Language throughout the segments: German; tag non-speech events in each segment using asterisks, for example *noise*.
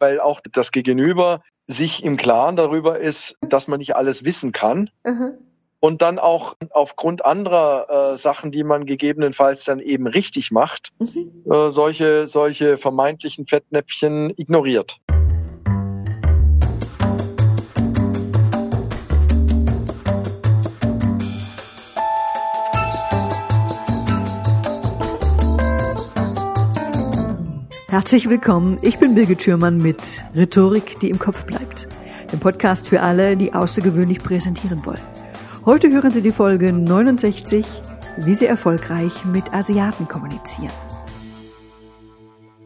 weil auch das Gegenüber sich im Klaren darüber ist, dass man nicht alles wissen kann. Mhm. Und dann auch aufgrund anderer äh, Sachen, die man gegebenenfalls dann eben richtig macht, mhm. äh, solche, solche vermeintlichen Fettnäpfchen ignoriert. Herzlich willkommen, ich bin Birgit Schürmann mit Rhetorik, die im Kopf bleibt. Dem Podcast für alle, die außergewöhnlich präsentieren wollen. Heute hören Sie die Folge 69, wie Sie erfolgreich mit Asiaten kommunizieren.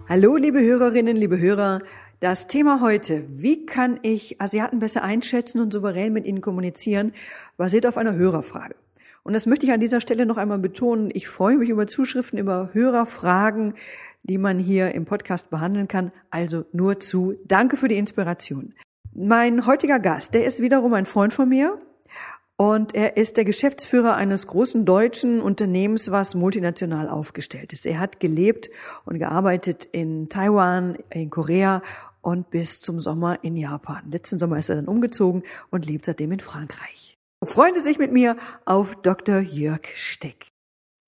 Hallo, liebe Hörerinnen, liebe Hörer. Das Thema heute, wie kann ich Asiaten besser einschätzen und souverän mit ihnen kommunizieren, basiert auf einer Hörerfrage. Und das möchte ich an dieser Stelle noch einmal betonen. Ich freue mich über Zuschriften, über Hörerfragen, die man hier im Podcast behandeln kann. Also nur zu. Danke für die Inspiration. Mein heutiger Gast, der ist wiederum ein Freund von mir. Und er ist der Geschäftsführer eines großen deutschen Unternehmens, was multinational aufgestellt ist. Er hat gelebt und gearbeitet in Taiwan, in Korea und bis zum Sommer in Japan. Letzten Sommer ist er dann umgezogen und lebt seitdem in Frankreich. Freuen Sie sich mit mir auf Dr. Jörg Steck.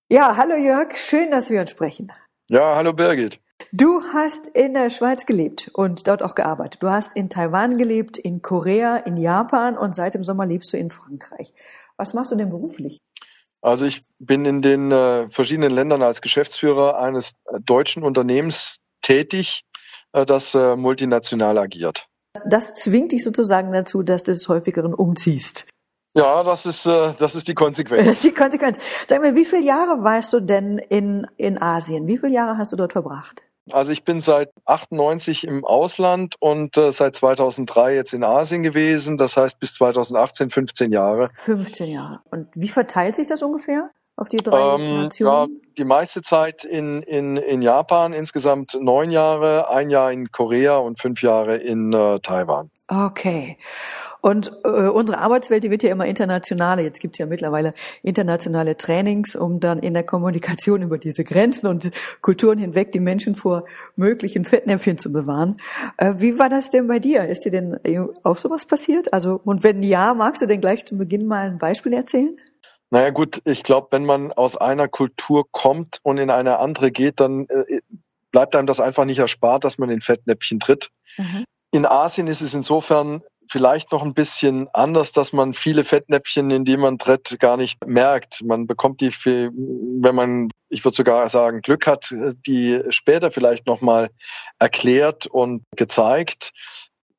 Ja, hallo Jörg, schön, dass wir uns sprechen. Ja, hallo Birgit. Du hast in der Schweiz gelebt und dort auch gearbeitet. Du hast in Taiwan gelebt, in Korea, in Japan und seit dem Sommer lebst du in Frankreich. Was machst du denn beruflich? Also ich bin in den äh, verschiedenen Ländern als Geschäftsführer eines äh, deutschen Unternehmens tätig, äh, das äh, multinational agiert. Das zwingt dich sozusagen dazu, dass du des häufigeren umziehst. Ja, das ist, äh, das ist die Konsequenz. Das ist die Konsequenz. Sag mir, wie viele Jahre warst du denn in, in Asien? Wie viele Jahre hast du dort verbracht? Also ich bin seit 98 im Ausland und äh, seit 2003 jetzt in Asien gewesen. Das heißt bis 2018 15 Jahre. 15 Jahre. Und wie verteilt sich das ungefähr auf die drei ähm, Nationen? Ja, die meiste Zeit in, in, in Japan, insgesamt neun Jahre, ein Jahr in Korea und fünf Jahre in äh, Taiwan. Okay. Und äh, unsere Arbeitswelt, die wird ja immer internationaler. Jetzt gibt es ja mittlerweile internationale Trainings, um dann in der Kommunikation *laughs* über diese Grenzen und Kulturen hinweg die Menschen vor möglichen Fettnäpfchen zu bewahren. Äh, wie war das denn bei dir? Ist dir denn auch sowas passiert? Also, und wenn ja, magst du denn gleich zu Beginn mal ein Beispiel erzählen? Naja gut, ich glaube, wenn man aus einer Kultur kommt und in eine andere geht, dann äh, bleibt einem das einfach nicht erspart, dass man in Fettnäpfchen tritt. Mhm. In Asien ist es insofern vielleicht noch ein bisschen anders, dass man viele Fettnäpfchen, in die man tritt, gar nicht merkt. Man bekommt die, wenn man, ich würde sogar sagen, Glück hat, die später vielleicht nochmal erklärt und gezeigt.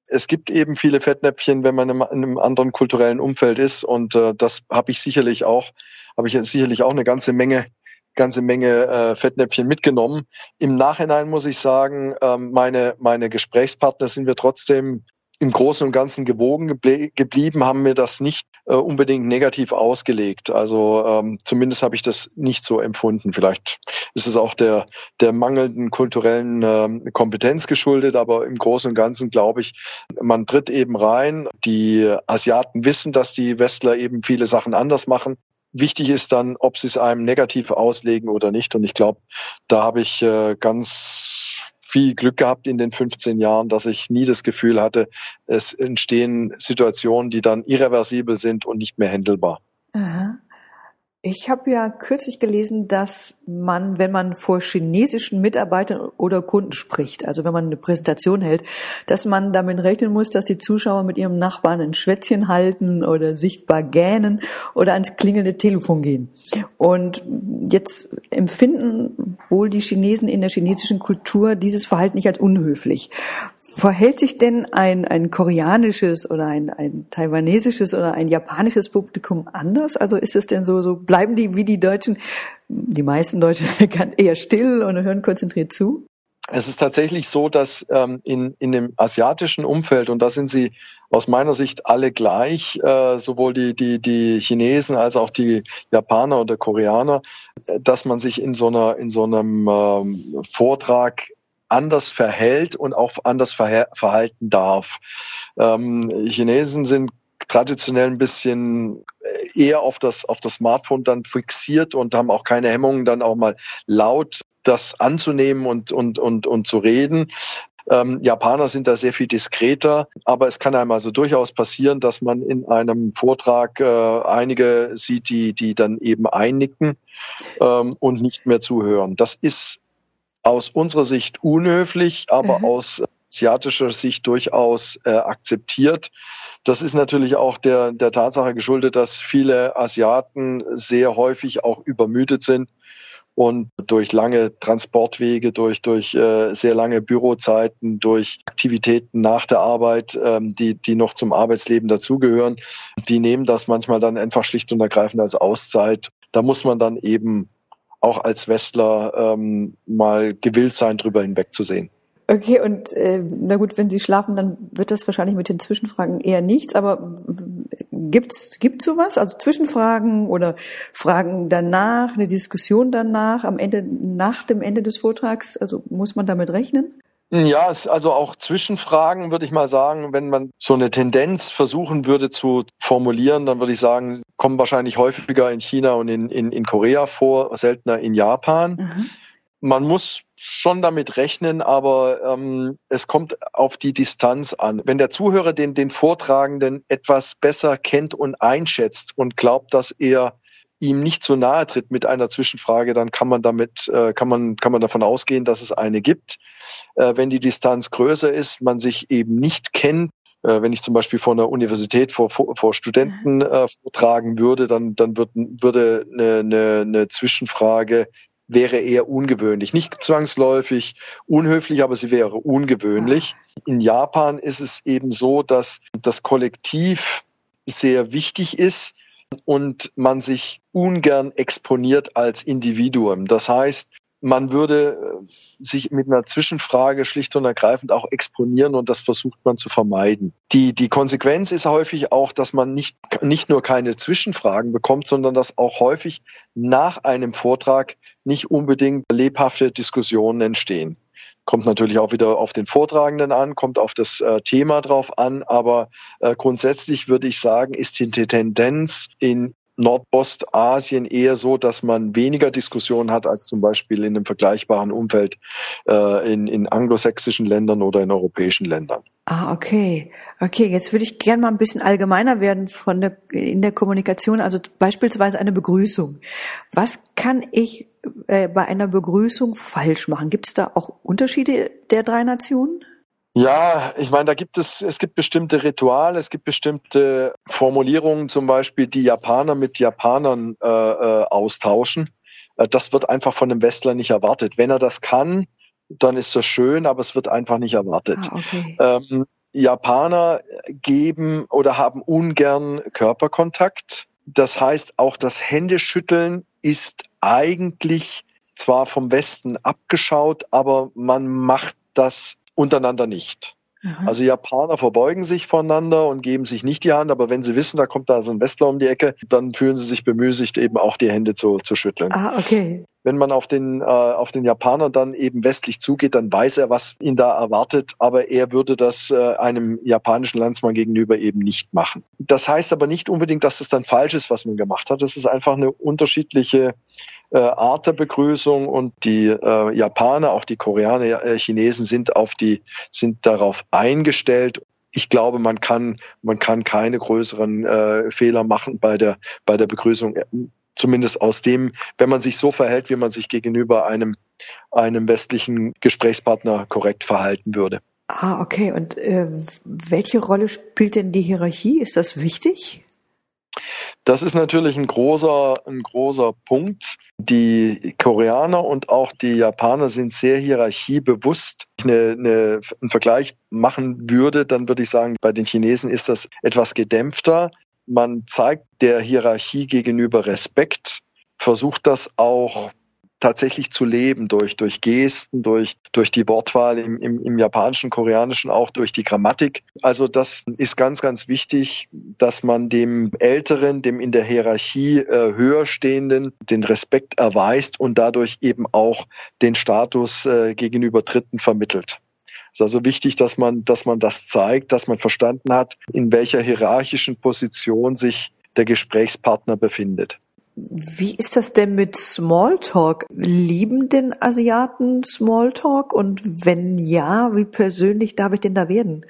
Es gibt eben viele Fettnäpfchen, wenn man in einem anderen kulturellen Umfeld ist und äh, das habe ich sicherlich auch, habe ich sicherlich auch eine ganze Menge ganze Menge äh, Fettnäpfchen mitgenommen. Im Nachhinein muss ich sagen, ähm, meine, meine Gesprächspartner sind wir trotzdem im Großen und Ganzen gewogen geble geblieben, haben mir das nicht äh, unbedingt negativ ausgelegt. Also ähm, zumindest habe ich das nicht so empfunden. Vielleicht ist es auch der, der mangelnden kulturellen äh, Kompetenz geschuldet, aber im Großen und Ganzen glaube ich, man tritt eben rein. Die Asiaten wissen, dass die Westler eben viele Sachen anders machen. Wichtig ist dann, ob sie es einem negativ auslegen oder nicht. Und ich glaube, da habe ich äh, ganz viel Glück gehabt in den 15 Jahren, dass ich nie das Gefühl hatte, es entstehen Situationen, die dann irreversibel sind und nicht mehr händelbar. Aha. Ich habe ja kürzlich gelesen, dass man, wenn man vor chinesischen Mitarbeitern oder Kunden spricht, also wenn man eine Präsentation hält, dass man damit rechnen muss, dass die Zuschauer mit ihrem Nachbarn ein Schwätzchen halten oder sichtbar gähnen oder ans klingelnde Telefon gehen. Und jetzt empfinden wohl die Chinesen in der chinesischen Kultur dieses Verhalten nicht als unhöflich. Verhält sich denn ein, ein koreanisches oder ein, ein taiwanesisches oder ein japanisches Publikum anders? Also ist es denn so, so bleiben die wie die Deutschen, die meisten Deutschen *laughs* eher still und hören konzentriert zu? Es ist tatsächlich so, dass ähm, in, in dem asiatischen Umfeld, und da sind sie aus meiner Sicht alle gleich, äh, sowohl die, die, die Chinesen als auch die Japaner oder Koreaner, äh, dass man sich in so einer, in so einem ähm, Vortrag anders verhält und auch anders verhalten darf. Ähm, Chinesen sind traditionell ein bisschen eher auf das, auf das Smartphone dann fixiert und haben auch keine Hemmungen, dann auch mal laut das anzunehmen und, und, und, und zu reden. Ähm, Japaner sind da sehr viel diskreter, aber es kann einem also durchaus passieren, dass man in einem Vortrag äh, einige sieht, die, die dann eben einnicken ähm, und nicht mehr zuhören. Das ist aus unserer Sicht unhöflich, aber mhm. aus asiatischer Sicht durchaus äh, akzeptiert. Das ist natürlich auch der, der Tatsache geschuldet, dass viele Asiaten sehr häufig auch übermüdet sind und durch lange Transportwege, durch, durch äh, sehr lange Bürozeiten, durch Aktivitäten nach der Arbeit, ähm, die, die noch zum Arbeitsleben dazugehören, die nehmen das manchmal dann einfach schlicht und ergreifend als Auszeit. Da muss man dann eben auch als Westler ähm, mal gewillt sein, drüber hinwegzusehen. Okay, und äh, na gut, wenn Sie schlafen, dann wird das wahrscheinlich mit den Zwischenfragen eher nichts. Aber gibt's gibt's sowas? Also Zwischenfragen oder Fragen danach, eine Diskussion danach, am Ende nach dem Ende des Vortrags? Also muss man damit rechnen? Ja, also auch Zwischenfragen würde ich mal sagen, wenn man so eine Tendenz versuchen würde zu formulieren, dann würde ich sagen, kommen wahrscheinlich häufiger in China und in, in, in Korea vor, seltener in Japan. Mhm. Man muss schon damit rechnen, aber ähm, es kommt auf die Distanz an. Wenn der Zuhörer den, den Vortragenden etwas besser kennt und einschätzt und glaubt, dass er ihm nicht zu nahe tritt mit einer Zwischenfrage, dann kann man damit, äh, kann man, kann man davon ausgehen, dass es eine gibt. Äh, wenn die Distanz größer ist, man sich eben nicht kennt, äh, wenn ich zum Beispiel vor einer Universität vor, vor, vor Studenten äh, vortragen würde, dann, dann wird, würde eine, eine, eine Zwischenfrage wäre eher ungewöhnlich. Nicht zwangsläufig unhöflich, aber sie wäre ungewöhnlich. In Japan ist es eben so, dass das Kollektiv sehr wichtig ist und man sich ungern exponiert als Individuum. Das heißt, man würde äh, sich mit einer Zwischenfrage schlicht und ergreifend auch exponieren und das versucht man zu vermeiden. Die, die Konsequenz ist häufig auch, dass man nicht, nicht nur keine Zwischenfragen bekommt, sondern dass auch häufig nach einem Vortrag nicht unbedingt lebhafte Diskussionen entstehen. Kommt natürlich auch wieder auf den Vortragenden an, kommt auf das äh, Thema drauf an, aber äh, grundsätzlich würde ich sagen, ist die Tendenz in Nordostasien eher so, dass man weniger Diskussionen hat als zum Beispiel in einem vergleichbaren Umfeld äh, in, in anglosächsischen Ländern oder in europäischen Ländern. Ah, okay. Okay, jetzt würde ich gerne mal ein bisschen allgemeiner werden von der, in der Kommunikation, also beispielsweise eine Begrüßung. Was kann ich äh, bei einer Begrüßung falsch machen? Gibt es da auch Unterschiede der drei Nationen? Ja, ich meine, da gibt es, es gibt bestimmte Rituale, es gibt bestimmte Formulierungen, zum Beispiel, die Japaner mit Japanern äh, äh, austauschen. Äh, das wird einfach von einem Westler nicht erwartet. Wenn er das kann, dann ist das schön, aber es wird einfach nicht erwartet. Ah, okay. ähm, Japaner geben oder haben ungern Körperkontakt. Das heißt, auch das Händeschütteln ist eigentlich zwar vom Westen abgeschaut, aber man macht das untereinander nicht. Aha. Also Japaner verbeugen sich voneinander und geben sich nicht die Hand, aber wenn sie wissen, da kommt da so ein Westler um die Ecke, dann fühlen sie sich bemüßigt, eben auch die Hände zu, zu schütteln. Ah, okay. Wenn man auf den, äh, auf den Japaner dann eben westlich zugeht, dann weiß er, was ihn da erwartet, aber er würde das äh, einem japanischen Landsmann gegenüber eben nicht machen. Das heißt aber nicht unbedingt, dass es dann falsch ist, was man gemacht hat. Das ist einfach eine unterschiedliche äh, Art der Begrüßung und die äh, Japaner, auch die Koreaner, äh, Chinesen sind auf die, sind darauf eingestellt. Ich glaube, man kann, man kann keine größeren äh, Fehler machen bei der, bei der Begrüßung. Zumindest aus dem, wenn man sich so verhält, wie man sich gegenüber einem, einem westlichen Gesprächspartner korrekt verhalten würde. Ah, okay. Und äh, welche Rolle spielt denn die Hierarchie? Ist das wichtig? Das ist natürlich ein großer, ein großer Punkt. Die Koreaner und auch die Japaner sind sehr hierarchiebewusst. Wenn ich eine, eine, einen Vergleich machen würde, dann würde ich sagen, bei den Chinesen ist das etwas gedämpfter. Man zeigt der Hierarchie gegenüber Respekt, versucht das auch tatsächlich zu leben durch, durch Gesten, durch, durch die Wortwahl im, im, im Japanischen, Koreanischen, auch durch die Grammatik. Also das ist ganz, ganz wichtig, dass man dem Älteren, dem in der Hierarchie äh, höher stehenden, den Respekt erweist und dadurch eben auch den Status äh, gegenüber Dritten vermittelt. Es ist also wichtig, dass man, dass man das zeigt, dass man verstanden hat, in welcher hierarchischen Position sich der Gesprächspartner befindet. Wie ist das denn mit Smalltalk? Lieben denn Asiaten Smalltalk? Und wenn ja, wie persönlich darf ich denn da werden?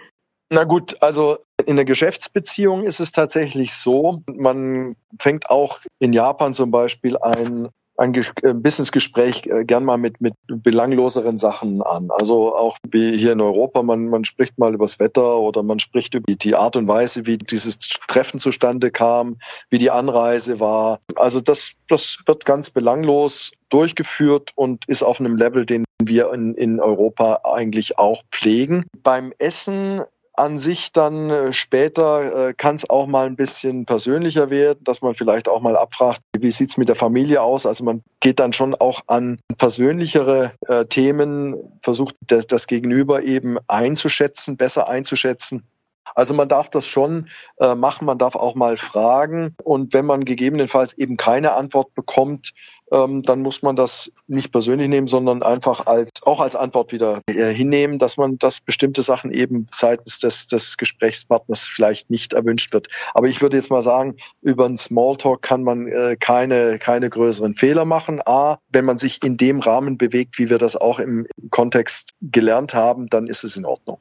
Na gut, also in der Geschäftsbeziehung ist es tatsächlich so, man fängt auch in Japan zum Beispiel ein ein, ein Businessgespräch äh, gern mal mit, mit belangloseren Sachen an. Also auch wie hier in Europa, man, man spricht mal übers Wetter oder man spricht über die Art und Weise, wie dieses Treffen zustande kam, wie die Anreise war. Also das, das wird ganz belanglos durchgeführt und ist auf einem Level, den wir in, in Europa eigentlich auch pflegen. Beim Essen an sich dann äh, später äh, kann es auch mal ein bisschen persönlicher werden, dass man vielleicht auch mal abfragt, wie sieht's mit der Familie aus? Also man geht dann schon auch an persönlichere äh, Themen, versucht das, das Gegenüber eben einzuschätzen, besser einzuschätzen. Also man darf das schon äh, machen, man darf auch mal fragen und wenn man gegebenenfalls eben keine Antwort bekommt, ähm, dann muss man das nicht persönlich nehmen, sondern einfach als auch als Antwort wieder äh, hinnehmen, dass man, dass bestimmte Sachen eben seitens des, des Gesprächspartners vielleicht nicht erwünscht wird. Aber ich würde jetzt mal sagen, über einen Smalltalk kann man äh, keine, keine größeren Fehler machen. A, wenn man sich in dem Rahmen bewegt, wie wir das auch im Kontext gelernt haben, dann ist es in Ordnung.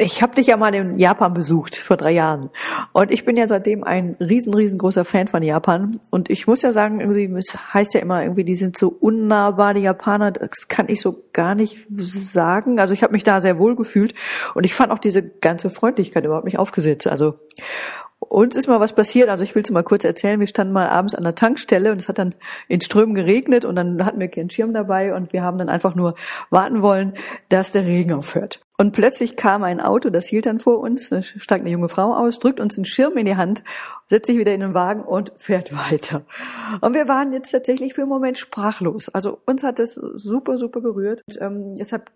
Ich habe dich ja mal in Japan besucht vor drei Jahren und ich bin ja seitdem ein riesen riesengroßer Fan von Japan und ich muss ja sagen, irgendwie es heißt ja immer irgendwie, die sind so unnahbar die Japaner. Das kann ich so gar nicht sagen. Also ich habe mich da sehr wohl gefühlt und ich fand auch diese ganze Freundlichkeit überhaupt nicht aufgesetzt. Also uns ist mal was passiert, also ich will es mal kurz erzählen. Wir standen mal abends an der Tankstelle und es hat dann in Strömen geregnet und dann hatten wir keinen Schirm dabei und wir haben dann einfach nur warten wollen, dass der Regen aufhört. Und plötzlich kam ein Auto, das hielt dann vor uns, da steigt eine junge Frau aus, drückt uns einen Schirm in die Hand, setzt sich wieder in den Wagen und fährt *laughs* weiter. Und wir waren jetzt tatsächlich für einen Moment sprachlos. Also uns hat das super, super gerührt. Und, ähm, deshalb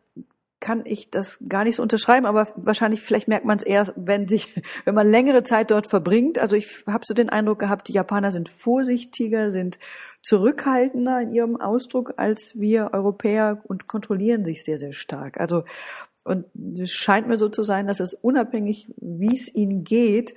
kann ich das gar nicht so unterschreiben, aber wahrscheinlich vielleicht merkt man es eher, wenn sich, *laughs* wenn man längere Zeit dort verbringt. Also ich habe so den Eindruck gehabt, die Japaner sind vorsichtiger, sind zurückhaltender in ihrem Ausdruck als wir Europäer und kontrollieren sich sehr, sehr stark. Also und es scheint mir so zu sein, dass es unabhängig, wie es ihnen geht,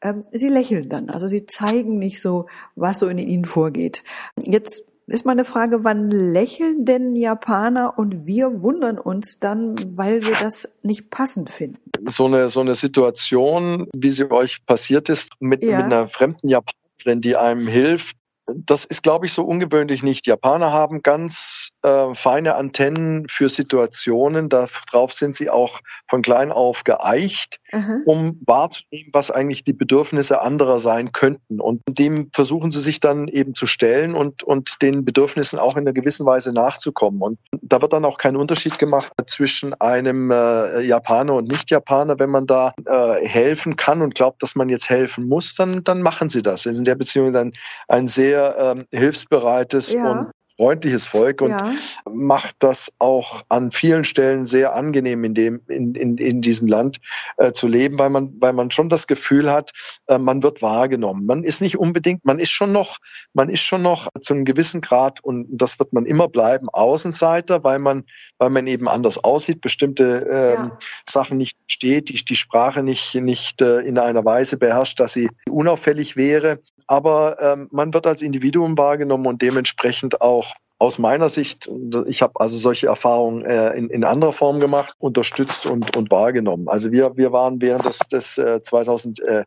ähm, sie lächeln dann. Also sie zeigen nicht so, was so in ihnen vorgeht. Jetzt ist meine Frage, wann lächeln denn Japaner und wir wundern uns dann, weil wir das nicht passend finden? So eine, so eine Situation, wie sie euch passiert ist, mit, ja. mit einer fremden Japanerin, die einem hilft, das ist, glaube ich, so ungewöhnlich nicht. Japaner haben ganz äh, feine Antennen für Situationen. Darauf sind sie auch von klein auf geeicht, mhm. um wahrzunehmen, was eigentlich die Bedürfnisse anderer sein könnten. Und dem versuchen sie sich dann eben zu stellen und, und den Bedürfnissen auch in einer gewissen Weise nachzukommen. Und da wird dann auch kein Unterschied gemacht zwischen einem äh, Japaner und Nicht-Japaner. Wenn man da äh, helfen kann und glaubt, dass man jetzt helfen muss, dann, dann machen sie das. In der Beziehung dann ein sehr ähm, hilfsbereites ja. und freundliches Volk und ja. macht das auch an vielen Stellen sehr angenehm in dem in, in, in diesem Land äh, zu leben, weil man weil man schon das Gefühl hat, äh, man wird wahrgenommen. Man ist nicht unbedingt, man ist schon noch, man ist schon noch zu einem gewissen Grad und das wird man immer bleiben Außenseiter, weil man weil man eben anders aussieht, bestimmte ähm, ja. Sachen nicht steht, die die Sprache nicht nicht äh, in einer Weise beherrscht, dass sie unauffällig wäre. Aber ähm, man wird als Individuum wahrgenommen und dementsprechend auch aus meiner Sicht, ich habe also solche Erfahrungen äh, in, in anderer Form gemacht, unterstützt und, und wahrgenommen. Also wir, wir waren während des, des äh, 2011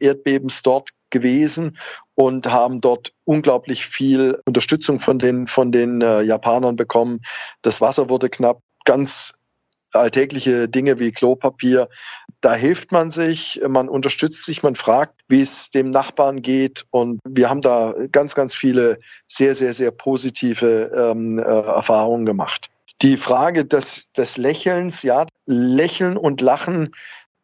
Erdbebens dort gewesen und haben dort unglaublich viel Unterstützung von den, von den äh, Japanern bekommen. Das Wasser wurde knapp. Ganz alltägliche Dinge wie Klopapier. Da hilft man sich, man unterstützt sich, man fragt, wie es dem Nachbarn geht. Und wir haben da ganz, ganz viele sehr, sehr, sehr positive ähm, äh, Erfahrungen gemacht. Die Frage des, des Lächelns, ja, Lächeln und Lachen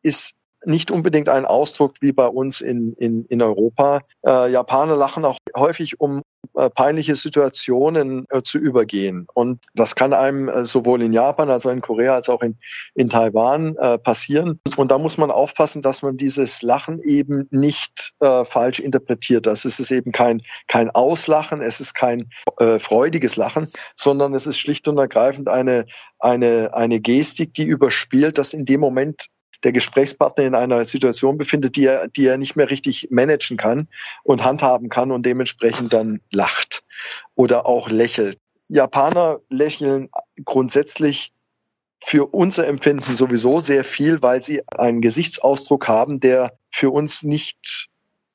ist nicht unbedingt ein Ausdruck wie bei uns in, in, in Europa. Äh, Japaner lachen auch häufig, um äh, peinliche Situationen äh, zu übergehen. Und das kann einem äh, sowohl in Japan als auch in Korea als auch in, in Taiwan äh, passieren. Und da muss man aufpassen, dass man dieses Lachen eben nicht äh, falsch interpretiert. Das ist es eben kein, kein Auslachen, es ist kein freudiges Lachen, sondern es ist schlicht und ergreifend eine, eine, eine Gestik, die überspielt, dass in dem Moment der Gesprächspartner in einer Situation befindet, die er, die er nicht mehr richtig managen kann und handhaben kann und dementsprechend dann lacht oder auch lächelt. Japaner lächeln grundsätzlich für unser Empfinden sowieso sehr viel, weil sie einen Gesichtsausdruck haben, der für uns nicht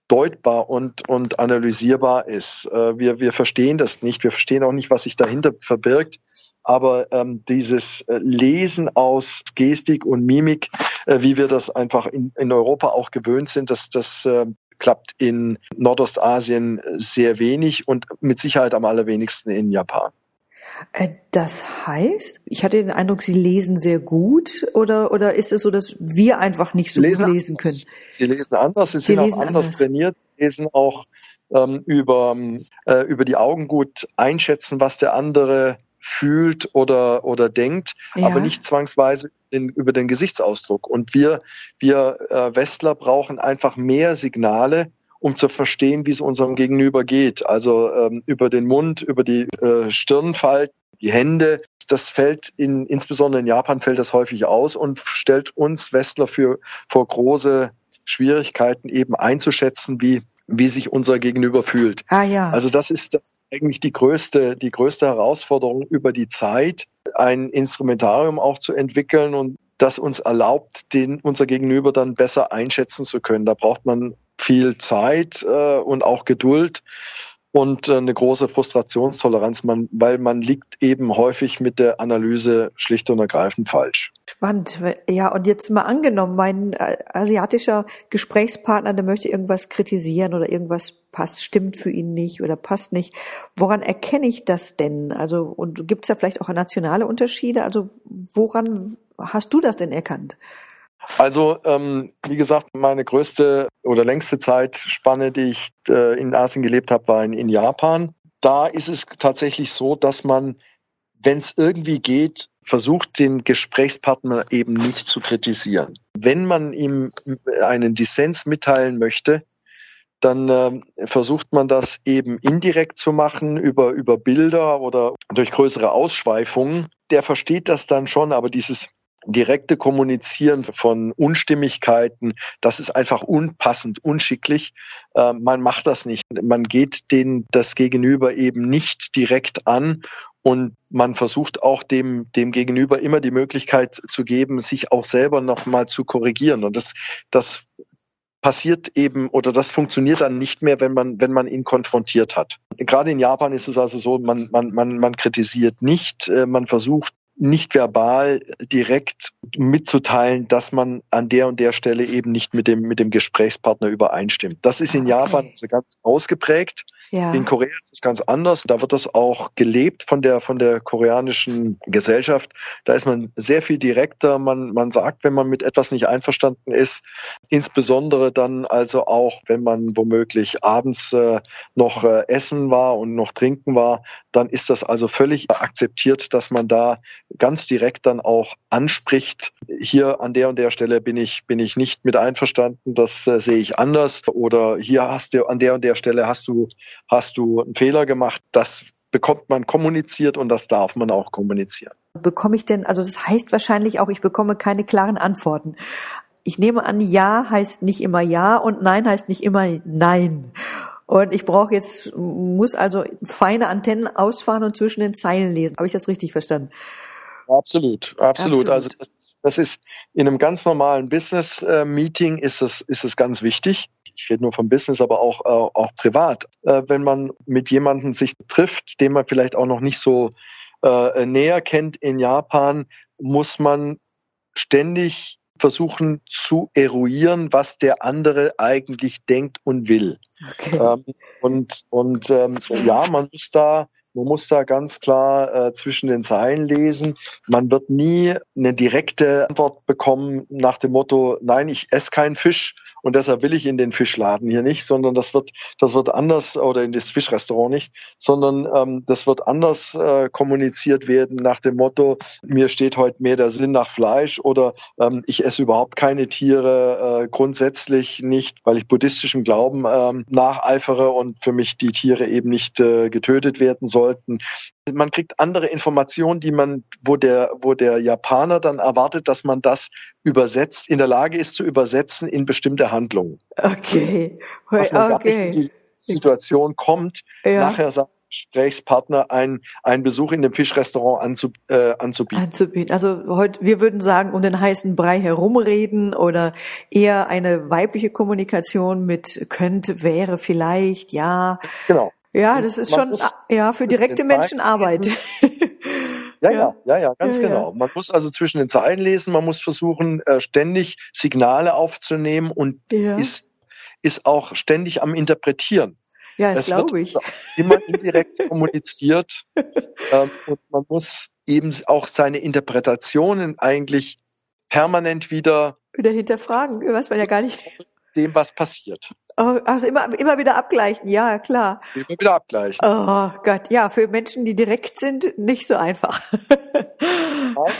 deutbar und, und analysierbar ist. Äh, wir, wir verstehen das nicht. Wir verstehen auch nicht, was sich dahinter verbirgt. Aber ähm, dieses äh, Lesen aus Gestik und Mimik, äh, wie wir das einfach in, in Europa auch gewöhnt sind, das, das äh, klappt in Nordostasien sehr wenig und mit Sicherheit am allerwenigsten in Japan. Äh, das heißt, ich hatte den Eindruck, Sie lesen sehr gut oder, oder ist es so, dass wir einfach nicht so lesen gut lesen können? Sie lesen anders, Sie, Sie sind auch anders, anders, trainiert, Sie lesen auch ähm, über, äh, über die Augen gut einschätzen, was der andere fühlt oder, oder denkt, ja. aber nicht zwangsweise in, über den Gesichtsausdruck. Und wir, wir äh, Westler brauchen einfach mehr Signale, um zu verstehen, wie es unserem Gegenüber geht. Also ähm, über den Mund, über die äh, Stirnfalt, die Hände. Das fällt in, insbesondere in Japan fällt das häufig aus und stellt uns Westler für, vor große Schwierigkeiten eben einzuschätzen, wie wie sich unser Gegenüber fühlt. Ah, ja. Also das ist, das ist eigentlich die größte, die größte Herausforderung über die Zeit, ein Instrumentarium auch zu entwickeln und das uns erlaubt, den unser Gegenüber dann besser einschätzen zu können. Da braucht man viel Zeit äh, und auch Geduld und äh, eine große Frustrationstoleranz, man, weil man liegt eben häufig mit der Analyse schlicht und ergreifend falsch. Spannend. Ja, und jetzt mal angenommen, mein äh, asiatischer Gesprächspartner, der möchte irgendwas kritisieren oder irgendwas passt, stimmt für ihn nicht oder passt nicht. Woran erkenne ich das denn? Also, und gibt es da vielleicht auch nationale Unterschiede? Also, woran hast du das denn erkannt? Also, ähm, wie gesagt, meine größte oder längste Zeitspanne, die ich äh, in Asien gelebt habe, war in, in Japan. Da ist es tatsächlich so, dass man, wenn es irgendwie geht, versucht, den Gesprächspartner eben nicht zu kritisieren. Wenn man ihm einen Dissens mitteilen möchte, dann äh, versucht man das eben indirekt zu machen über, über Bilder oder durch größere Ausschweifungen. Der versteht das dann schon, aber dieses direkte Kommunizieren von Unstimmigkeiten, das ist einfach unpassend, unschicklich. Äh, man macht das nicht. Man geht den, das Gegenüber eben nicht direkt an und man versucht auch dem, dem Gegenüber immer die Möglichkeit zu geben, sich auch selber nochmal zu korrigieren. Und das, das passiert eben oder das funktioniert dann nicht mehr, wenn man, wenn man ihn konfrontiert hat. Gerade in Japan ist es also so, man, man, man, man kritisiert nicht, äh, man versucht nicht verbal direkt mitzuteilen, dass man an der und der Stelle eben nicht mit dem, mit dem Gesprächspartner übereinstimmt. Das ist in okay. Japan also ganz ausgeprägt. Ja. In Korea ist es ganz anders. Da wird das auch gelebt von der, von der koreanischen Gesellschaft. Da ist man sehr viel direkter. Man, man sagt, wenn man mit etwas nicht einverstanden ist, insbesondere dann also auch, wenn man womöglich abends äh, noch äh, essen war und noch trinken war, dann ist das also völlig akzeptiert, dass man da ganz direkt dann auch anspricht. Hier an der und der Stelle bin ich, bin ich nicht mit einverstanden. Das äh, sehe ich anders. Oder hier hast du, an der und der Stelle hast du hast du einen Fehler gemacht. Das bekommt man kommuniziert und das darf man auch kommunizieren. Bekomme ich denn, also das heißt wahrscheinlich auch, ich bekomme keine klaren Antworten. Ich nehme an, ja heißt nicht immer ja und nein heißt nicht immer nein. Und ich brauche jetzt, muss also feine Antennen ausfahren und zwischen den Zeilen lesen. Habe ich das richtig verstanden? Absolut, absolut. absolut. Also das, das, ist in einem ganz normalen Business-Meeting ist es, ist es ganz wichtig ich rede nur vom Business, aber auch, äh, auch privat, äh, wenn man mit jemandem sich trifft, den man vielleicht auch noch nicht so äh, näher kennt in Japan, muss man ständig versuchen zu eruieren, was der andere eigentlich denkt und will. Okay. Ähm, und und ähm, ja, man muss da man muss da ganz klar äh, zwischen den Zeilen lesen. Man wird nie eine direkte Antwort bekommen nach dem Motto, nein, ich esse keinen Fisch und deshalb will ich in den Fischladen hier nicht, sondern das wird, das wird anders oder in das Fischrestaurant nicht, sondern ähm, das wird anders äh, kommuniziert werden nach dem Motto, mir steht heute mehr der Sinn nach Fleisch oder ähm, ich esse überhaupt keine Tiere, äh, grundsätzlich nicht, weil ich buddhistischem Glauben ähm, nacheifere und für mich die Tiere eben nicht äh, getötet werden sollen sollten. Man kriegt andere Informationen, die man, wo der, wo der Japaner dann erwartet, dass man das übersetzt, in der Lage ist zu übersetzen in bestimmte Handlungen. Okay. Dass man okay. gar nicht in die Situation kommt, ja. nachher sagt Gesprächspartner einen, einen Besuch in dem Fischrestaurant anzu, äh, anzubieten. Anzubieten. Also heute, wir würden sagen, um den heißen Brei herumreden oder eher eine weibliche Kommunikation mit könnte, wäre, vielleicht, ja. Genau. Ja, also das ist schon, ja, für direkte Menschen Arbeit. *laughs* Ja, ja, ja, ja, ganz ja, genau. Man muss also zwischen den Zeilen lesen, man muss versuchen, äh, ständig Signale aufzunehmen und ja. ist, ist auch ständig am Interpretieren. Ja, das glaube ich. Immer indirekt *laughs* kommuniziert ähm, und man muss eben auch seine Interpretationen eigentlich permanent wieder wieder hinterfragen, was man ja gar nicht dem, was passiert. Oh, also immer, immer wieder abgleichen, ja, klar. Immer wieder abgleichen. Oh Gott, ja, für Menschen, die direkt sind, nicht so einfach.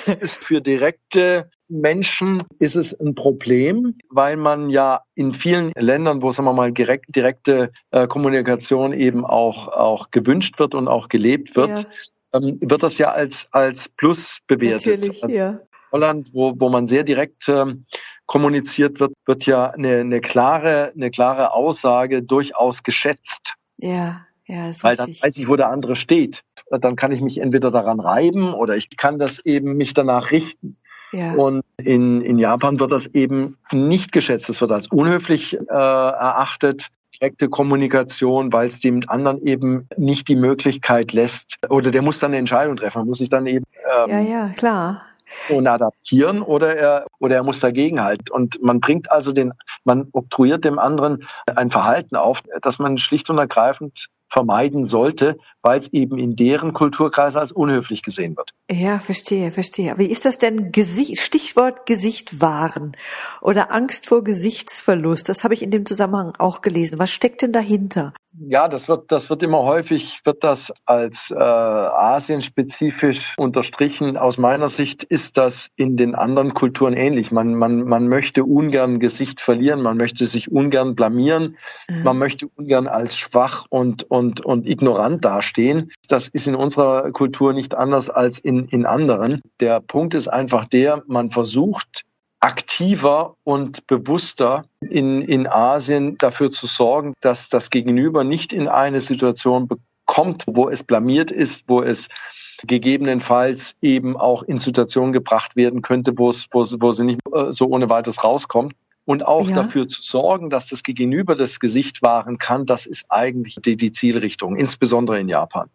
es ist für direkte Menschen ist es ein Problem, weil man ja in vielen Ländern, wo sagen wir mal direkt, direkte äh, Kommunikation eben auch auch gewünscht wird und auch gelebt wird, ja. ähm, wird das ja als als Plus bewertet. Natürlich, ja. Holland, wo wo man sehr direkt ähm, kommuniziert wird, wird ja eine, eine klare eine klare Aussage durchaus geschätzt. Ja. Ja, ist Weil dann weiß ich, wo der andere steht. Dann kann ich mich entweder daran reiben oder ich kann das eben mich danach richten. Ja. Und in, in Japan wird das eben nicht geschätzt. Es wird als unhöflich äh, erachtet, direkte Kommunikation, weil es dem anderen eben nicht die Möglichkeit lässt. Oder der muss dann eine Entscheidung treffen. Muss sich dann eben ähm, ja, ja, klar und adaptieren oder er oder er muss dagegenhalten. Und man bringt also den, man oktroyiert dem anderen ein Verhalten auf, das man schlicht und ergreifend vermeiden sollte, weil es eben in deren Kulturkreis als unhöflich gesehen wird. Ja, verstehe, verstehe. Wie ist das denn Gesicht, Stichwort Gesicht wahren oder Angst vor Gesichtsverlust? Das habe ich in dem Zusammenhang auch gelesen. Was steckt denn dahinter? Ja, das wird, das wird immer häufig, wird das als äh, asienspezifisch unterstrichen. Aus meiner Sicht ist das in den anderen Kulturen ähnlich. Man, man, man möchte ungern Gesicht verlieren, man möchte sich ungern blamieren, mhm. man möchte ungern als schwach und, und, und ignorant dastehen. Das ist in unserer Kultur nicht anders als in, in anderen. Der Punkt ist einfach der, man versucht aktiver und bewusster in, in Asien dafür zu sorgen, dass das Gegenüber nicht in eine Situation bekommt, wo es blamiert ist, wo es gegebenenfalls eben auch in Situationen gebracht werden könnte, wo es, wo, wo sie nicht äh, so ohne weiteres rauskommt. Und auch ja. dafür zu sorgen, dass das Gegenüber das Gesicht wahren kann, das ist eigentlich die, die Zielrichtung, insbesondere in Japan.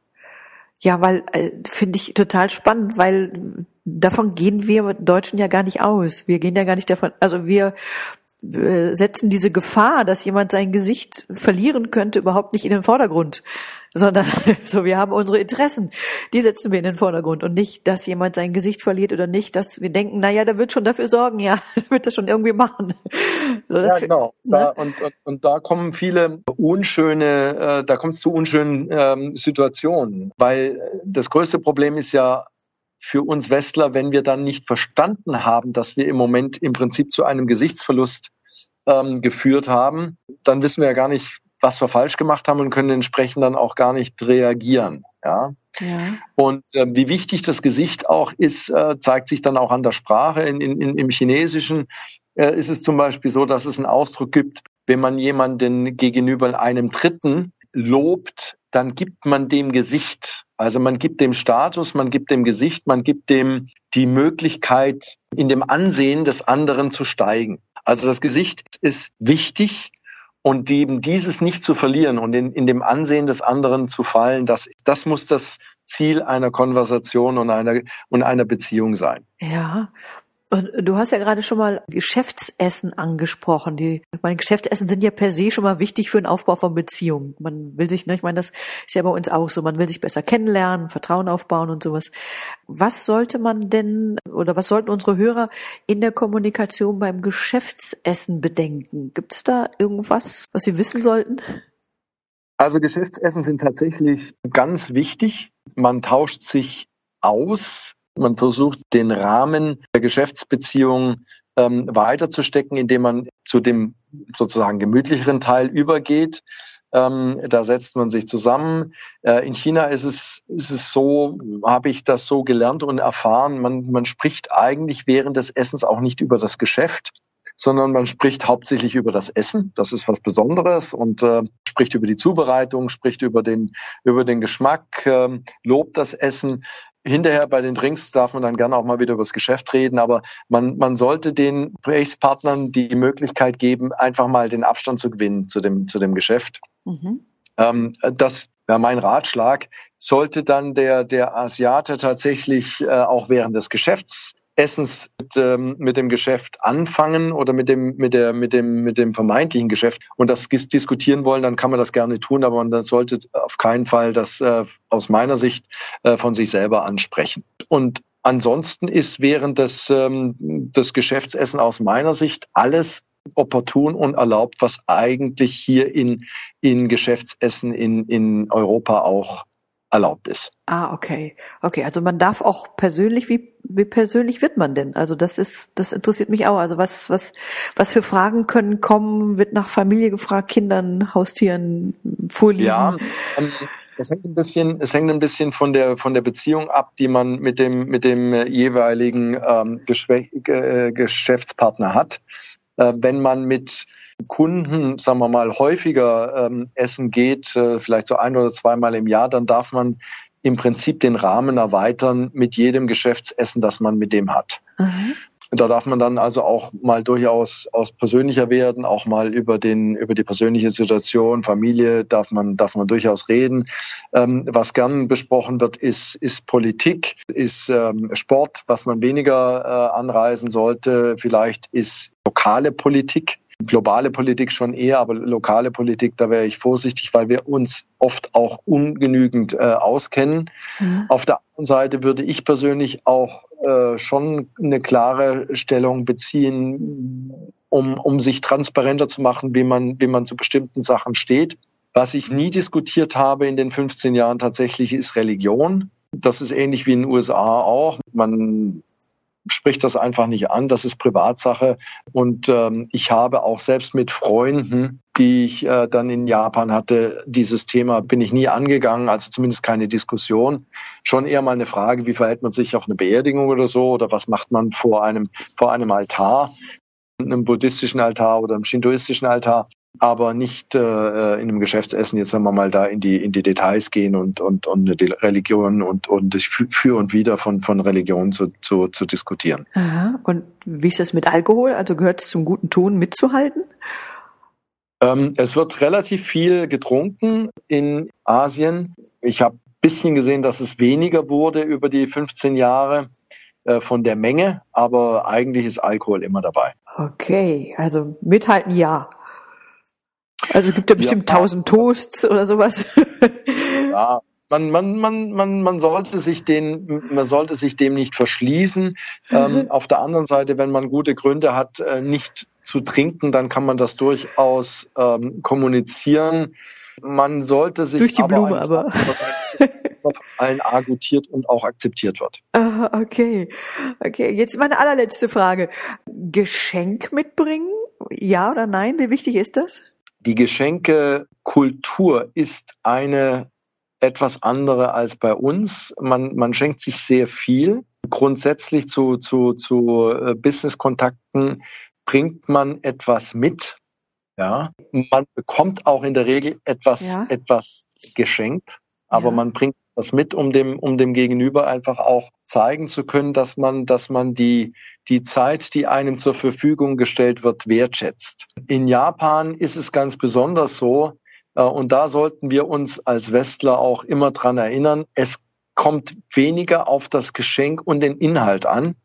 Ja, weil äh, finde ich total spannend, weil davon gehen wir Deutschen ja gar nicht aus. Wir gehen ja gar nicht davon, also wir äh, setzen diese Gefahr, dass jemand sein Gesicht verlieren könnte, überhaupt nicht in den Vordergrund, sondern *laughs* so wir haben unsere Interessen, die setzen wir in den Vordergrund und nicht, dass jemand sein Gesicht verliert oder nicht, dass wir denken, na ja, der wird schon dafür sorgen, ja, *laughs* der wird das schon irgendwie machen. So, ja, genau. Ne? Da, und, und, und da kommen viele unschöne, äh, da kommt es zu unschönen ähm, Situationen, weil das größte Problem ist ja für uns Westler, wenn wir dann nicht verstanden haben, dass wir im Moment im Prinzip zu einem Gesichtsverlust ähm, geführt haben, dann wissen wir ja gar nicht, was wir falsch gemacht haben und können entsprechend dann auch gar nicht reagieren. Ja. ja. Und äh, wie wichtig das Gesicht auch ist, äh, zeigt sich dann auch an der Sprache. In, in, Im Chinesischen äh, ist es zum Beispiel so, dass es einen Ausdruck gibt, wenn man jemanden gegenüber einem Dritten lobt, dann gibt man dem Gesicht. Also man gibt dem Status, man gibt dem Gesicht, man gibt dem die Möglichkeit, in dem Ansehen des anderen zu steigen. Also das Gesicht ist wichtig und eben dieses nicht zu verlieren und in, in dem Ansehen des anderen zu fallen, das, das muss das Ziel einer Konversation und einer, und einer Beziehung sein. Ja, und du hast ja gerade schon mal Geschäftsessen angesprochen. Die, meine Geschäftsessen sind ja per se schon mal wichtig für den Aufbau von Beziehungen. Man will sich, ne, ich meine, das ist ja bei uns auch so. Man will sich besser kennenlernen, Vertrauen aufbauen und sowas. Was sollte man denn oder was sollten unsere Hörer in der Kommunikation beim Geschäftsessen bedenken? Gibt es da irgendwas, was sie wissen sollten? Also Geschäftsessen sind tatsächlich ganz wichtig. Man tauscht sich aus man versucht, den Rahmen der Geschäftsbeziehung ähm, weiterzustecken, indem man zu dem sozusagen gemütlicheren Teil übergeht. Ähm, da setzt man sich zusammen. Äh, in China ist es, ist es so, habe ich das so gelernt und erfahren, man, man spricht eigentlich während des Essens auch nicht über das Geschäft, sondern man spricht hauptsächlich über das Essen. Das ist was Besonderes und äh, spricht über die Zubereitung, spricht über den, über den Geschmack, äh, lobt das Essen. Hinterher bei den Drinks darf man dann gerne auch mal wieder über das Geschäft reden, aber man, man sollte den Gesprächspartnern die Möglichkeit geben, einfach mal den Abstand zu gewinnen zu dem, zu dem Geschäft. Mhm. Ähm, das wäre mein Ratschlag. Sollte dann der, der Asiate tatsächlich äh, auch während des Geschäfts Essens mit, ähm, mit dem Geschäft anfangen oder mit dem, mit der, mit dem, mit dem vermeintlichen Geschäft und das diskutieren wollen, dann kann man das gerne tun, aber man sollte auf keinen Fall das äh, aus meiner Sicht äh, von sich selber ansprechen. Und ansonsten ist während des, ähm, des Geschäftsessen aus meiner Sicht alles opportun und erlaubt, was eigentlich hier in, in Geschäftsessen in, in Europa auch erlaubt ist. Ah, okay. Okay, also man darf auch persönlich, wie, wie persönlich wird man denn? Also das ist, das interessiert mich auch. Also was, was, was für Fragen können kommen? Wird nach Familie gefragt, Kindern, Haustieren, Vorlieben? Ja, ähm, es hängt ein bisschen, es hängt ein bisschen von der von der Beziehung ab, die man mit dem mit dem jeweiligen ähm, Geschäftspartner hat. Äh, wenn man mit Kunden, sagen wir mal, häufiger ähm, essen geht, äh, vielleicht so ein oder zweimal im Jahr, dann darf man im Prinzip den Rahmen erweitern mit jedem Geschäftsessen, das man mit dem hat. Mhm. Da darf man dann also auch mal durchaus aus persönlicher werden, auch mal über den über die persönliche Situation, Familie darf man darf man durchaus reden. Ähm, was gern besprochen wird, ist ist Politik, ist ähm, Sport, was man weniger äh, anreisen sollte. Vielleicht ist lokale Politik globale Politik schon eher, aber lokale Politik, da wäre ich vorsichtig, weil wir uns oft auch ungenügend äh, auskennen. Mhm. Auf der anderen Seite würde ich persönlich auch äh, schon eine klare Stellung beziehen, um, um sich transparenter zu machen, wie man, wie man zu bestimmten Sachen steht. Was ich nie diskutiert habe in den 15 Jahren tatsächlich ist Religion. Das ist ähnlich wie in den USA auch. Man spricht das einfach nicht an. Das ist Privatsache. Und ähm, ich habe auch selbst mit Freunden, die ich äh, dann in Japan hatte, dieses Thema bin ich nie angegangen, also zumindest keine Diskussion. Schon eher mal eine Frage, wie verhält man sich auf eine Beerdigung oder so oder was macht man vor einem, vor einem Altar, einem buddhistischen Altar oder einem shintoistischen Altar aber nicht äh, in einem Geschäftsessen jetzt sagen wir mal da in die in die Details gehen und und und die Religion und und das für und wieder von von Religion zu, zu zu diskutieren. Aha. Und wie ist es mit Alkohol? Also gehört es zum guten Ton mitzuhalten? Ähm, es wird relativ viel getrunken in Asien. Ich habe bisschen gesehen, dass es weniger wurde über die 15 Jahre äh, von der Menge, aber eigentlich ist Alkohol immer dabei. Okay, also mithalten ja. Also gibt ja bestimmt tausend ja. Toasts oder sowas. Ja, man, man, man, man, man sollte sich den, man sollte sich dem nicht verschließen. Ähm, *laughs* auf der anderen Seite, wenn man gute Gründe hat, äh, nicht zu trinken, dann kann man das durchaus ähm, kommunizieren. Man sollte sich durch die Blume aber, aber. von *laughs* allen argutiert und auch akzeptiert wird. Ah, okay, okay. Jetzt meine allerletzte Frage: Geschenk mitbringen? Ja oder nein? Wie wichtig ist das? Die Geschenkekultur ist eine etwas andere als bei uns. Man, man schenkt sich sehr viel. Grundsätzlich zu, zu, zu äh, Business-Kontakten bringt man etwas mit. Ja, man bekommt auch in der Regel etwas, ja. etwas geschenkt, aber ja. man bringt das mit, um dem, um dem Gegenüber einfach auch zeigen zu können, dass man, dass man die, die Zeit, die einem zur Verfügung gestellt wird, wertschätzt. In Japan ist es ganz besonders so, äh, und da sollten wir uns als Westler auch immer dran erinnern, es kommt weniger auf das Geschenk und den Inhalt an,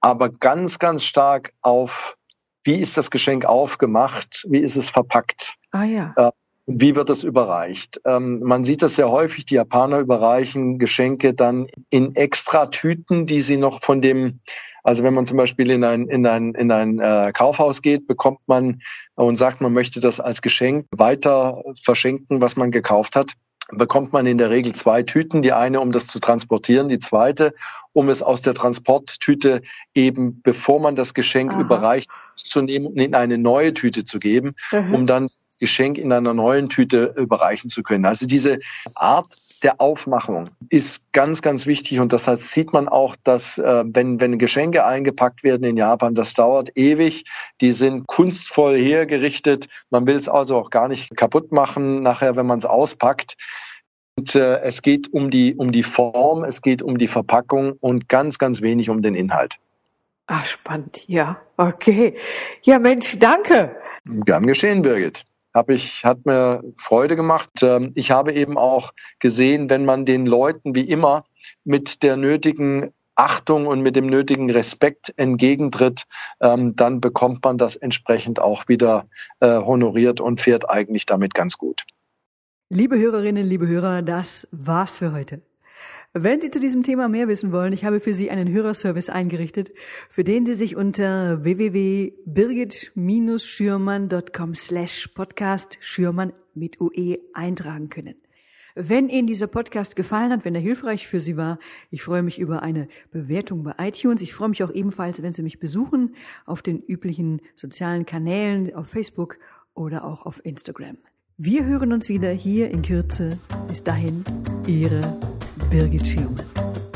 aber ganz, ganz stark auf, wie ist das Geschenk aufgemacht, wie ist es verpackt. Ah ja. Äh, wie wird das überreicht? Ähm, man sieht das sehr häufig, die Japaner überreichen Geschenke dann in extra Tüten, die sie noch von dem, also wenn man zum Beispiel in ein, in ein, in ein äh, Kaufhaus geht, bekommt man und sagt, man möchte das als Geschenk weiter verschenken, was man gekauft hat bekommt man in der Regel zwei Tüten. Die eine, um das zu transportieren, die zweite, um es aus der Transporttüte eben, bevor man das Geschenk Aha. überreicht, zu nehmen und in eine neue Tüte zu geben, mhm. um dann Geschenk in einer neuen Tüte überreichen zu können. Also diese Art der Aufmachung ist ganz, ganz wichtig und das heißt, sieht man auch, dass äh, wenn, wenn Geschenke eingepackt werden in Japan, das dauert ewig, die sind kunstvoll hergerichtet, man will es also auch gar nicht kaputt machen nachher, wenn man es auspackt. Und äh, es geht um die, um die Form, es geht um die Verpackung und ganz, ganz wenig um den Inhalt. Ah, spannend. Ja, okay. Ja, Mensch, danke. Gern geschehen, Birgit habe ich, hat mir Freude gemacht. Ähm, ich habe eben auch gesehen, wenn man den Leuten wie immer mit der nötigen Achtung und mit dem nötigen Respekt entgegentritt, ähm, dann bekommt man das entsprechend auch wieder äh, honoriert und fährt eigentlich damit ganz gut. Liebe Hörerinnen, liebe Hörer, das war's für heute. Wenn Sie zu diesem Thema mehr wissen wollen, ich habe für Sie einen Hörerservice eingerichtet, für den Sie sich unter www.birgit-schürmann.com slash podcast Schürmann mit UE eintragen können. Wenn Ihnen dieser Podcast gefallen hat, wenn er hilfreich für Sie war, ich freue mich über eine Bewertung bei iTunes. Ich freue mich auch ebenfalls, wenn Sie mich besuchen auf den üblichen sozialen Kanälen, auf Facebook oder auch auf Instagram. Wir hören uns wieder hier in Kürze. Bis dahin, Ihre Birgit Hume.